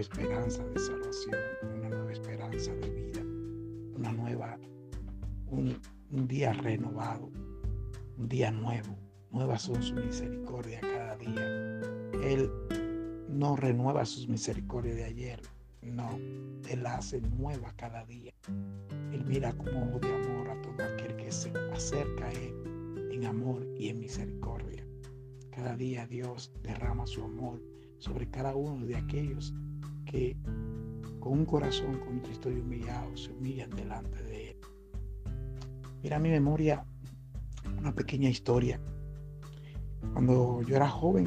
esperanza de salvación, una nueva esperanza de vida, una nueva, un, un día renovado, un día nuevo. Nuevas son sus misericordias cada día. Él no renueva sus misericordias de ayer, no, Él hace nueva cada día. Él mira con ojo de amor a todo aquel que se acerca a Él en amor y en misericordia. Cada día Dios derrama su amor sobre cada uno de aquellos que con un corazón contristo y humillado se humillan delante de Él. Mira mi memoria una pequeña historia. Cuando yo era joven,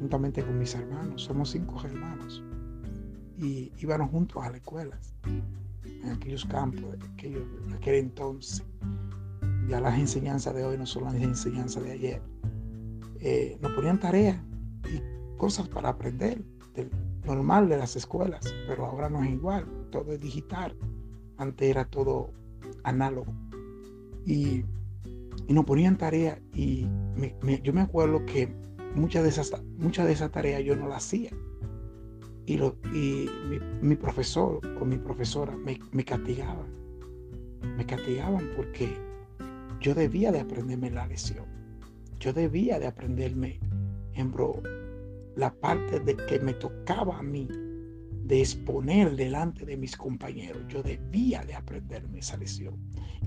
juntamente con mis hermanos, somos cinco hermanos, y íbamos juntos a la escuela, en aquellos campos, de aquel entonces. Ya las enseñanzas de hoy no son las enseñanzas de ayer. Eh, nos ponían tareas y cosas para aprender, normal de las escuelas, pero ahora no es igual, todo es digital. Antes era todo análogo. Y, y nos ponían tareas y yo me acuerdo que muchas de esas, muchas tareas yo no las hacía. Y, lo, y mi, profesor o mi profesora me, me castigaban. Me castigaban porque yo debía de aprenderme la lección. Yo debía de aprenderme, ejemplo, la parte de que me tocaba a mí de exponer delante de mis compañeros. Yo debía de aprenderme esa lección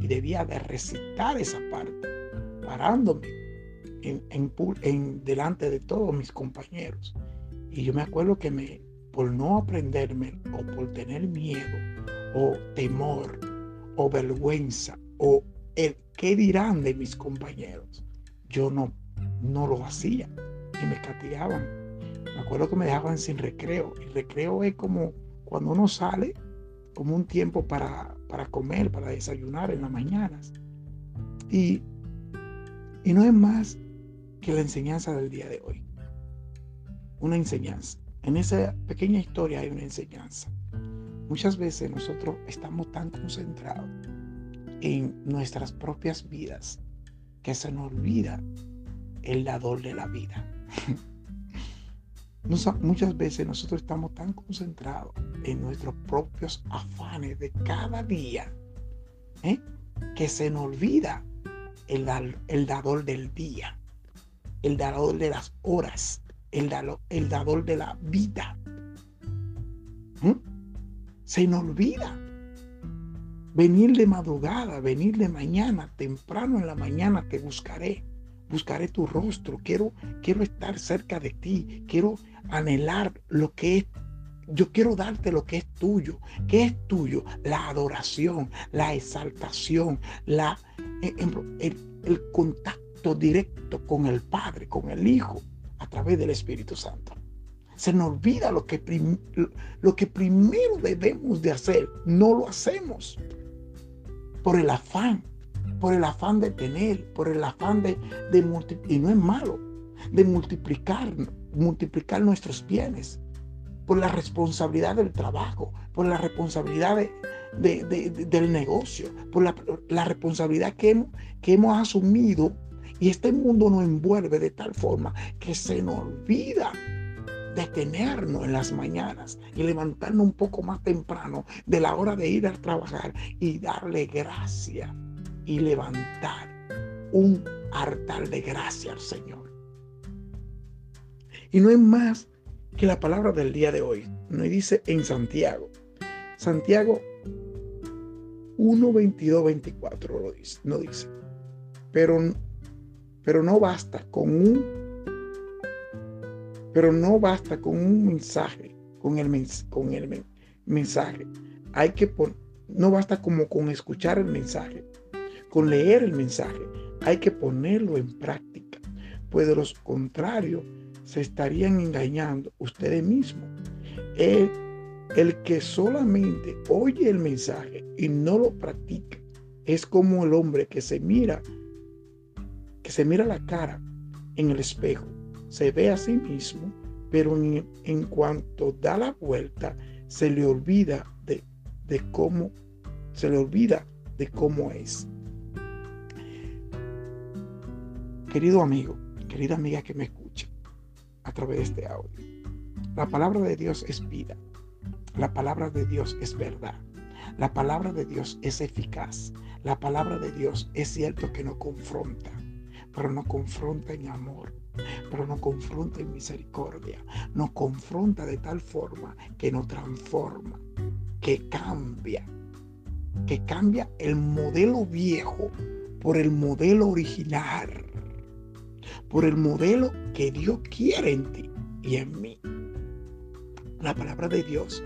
y debía de recitar esa parte, parándome en, delante de todos mis compañeros. Y yo me acuerdo que me, por no aprenderme o por tener miedo o temor o vergüenza o el qué dirán de mis compañeros, yo no, no lo hacía y me castigaban. Me acuerdo que me dejaban sin recreo. El recreo es como cuando uno sale, como un tiempo para, para comer, para desayunar en las mañanas. Y, y no es más que la enseñanza del día de hoy. Una enseñanza. En esa pequeña historia hay una enseñanza. Muchas veces nosotros estamos tan concentrados en nuestras propias vidas que se nos olvida el dador de la vida. Muchas veces nosotros estamos tan concentrados en nuestros propios afanes de cada día ¿eh? que se nos olvida el, el dador del día el dador de las horas, el dador, el dador de la vida. ¿Mm? Se nos olvida. Venir de madrugada, venir de mañana, temprano en la mañana te buscaré. Buscaré tu rostro. Quiero, quiero estar cerca de ti. Quiero anhelar lo que es yo quiero darte lo que es tuyo. ¿Qué es tuyo? La adoración, la exaltación, la, el, el contacto directo con el Padre, con el Hijo, a través del Espíritu Santo. Se nos olvida lo que, lo que primero debemos de hacer. No lo hacemos por el afán, por el afán de tener, por el afán de, de multiplicar, y no es malo, de multiplicar, multiplicar nuestros bienes, por la responsabilidad del trabajo, por la responsabilidad del negocio, por la, la responsabilidad que que hemos asumido y este mundo nos envuelve de tal forma que se nos olvida detenernos en las mañanas y levantarnos un poco más temprano de la hora de ir a trabajar y darle gracia y levantar un altar de gracia al Señor. Y no es más que la palabra del día de hoy. Nos dice en Santiago. Santiago 1, 22, 24 lo dice, no dice. Pero pero no basta con un pero no basta con un mensaje, con el, con el mensaje. Hay que no basta como con escuchar el mensaje, con leer el mensaje. Hay que ponerlo en práctica, pues de lo contrario se estarían engañando ustedes mismos. El, el que solamente oye el mensaje y no lo practica es como el hombre que se mira que se mira la cara en el espejo, se ve a sí mismo, pero en, cuanto da la vuelta, se le olvida de, de cómo, se le olvida de cómo es. Querido amigo, querida amiga que me escucha a través de este audio, la palabra de Dios es vida. La palabra de Dios es verdad. La palabra de Dios es eficaz. La palabra de Dios es cierto que no confronta, pero no confronta en amor, pero no confronta en misericordia, no confronta de tal forma que no transforma, que cambia, que cambia el modelo viejo por el modelo original, por el modelo que Dios quiere en ti y en mí. La palabra de Dios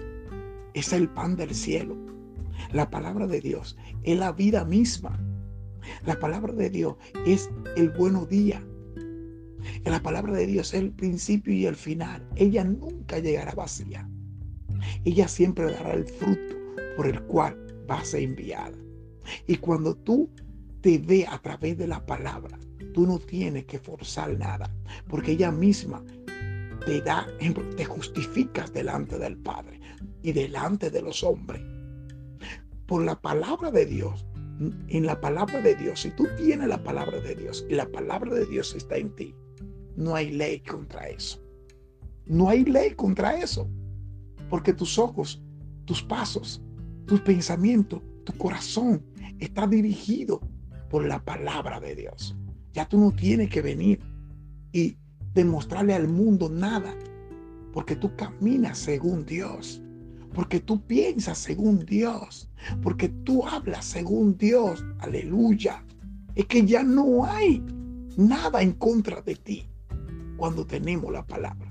es el pan del cielo. La palabra de Dios es la vida misma. La palabra de Dios es el buenos día. La palabra de Dios es el principio y el final. Ella nunca llegará vacía. Ella siempre dará el fruto por el cual va a ser enviada. Y cuando tú te ve a través de la palabra, tú no tienes que forzar nada, porque ella misma te da, te justificas delante del Padre y delante de los hombres. Por la palabra de Dios, en la palabra de Dios, si tú tienes la palabra de Dios y la palabra de Dios está en ti, no hay ley contra eso. No hay ley contra eso. Porque tus ojos, tus pasos, tus pensamientos, tu corazón está dirigido por la palabra de Dios. Ya tú no tienes que venir y demostrarle al mundo nada, porque tú caminas según Dios, porque tú piensas según Dios, porque tú hablas según Dios. Aleluya. Es que ya no hay nada en contra de ti cuando tenemos la palabra.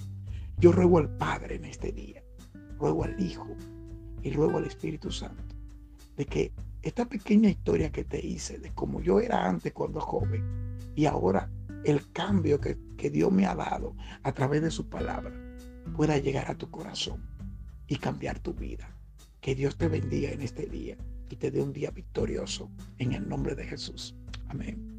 Yo ruego al Padre en este día, ruego al Hijo y ruego al Espíritu Santo de que esta pequeña historia que te hice de cómo yo era antes cuando joven y ahora el cambio que, que Dios me ha dado a través de su palabra pueda llegar a tu corazón y cambiar tu vida. Que Dios te bendiga en este día y te dé un día victorioso en el nombre de Jesús. Amén.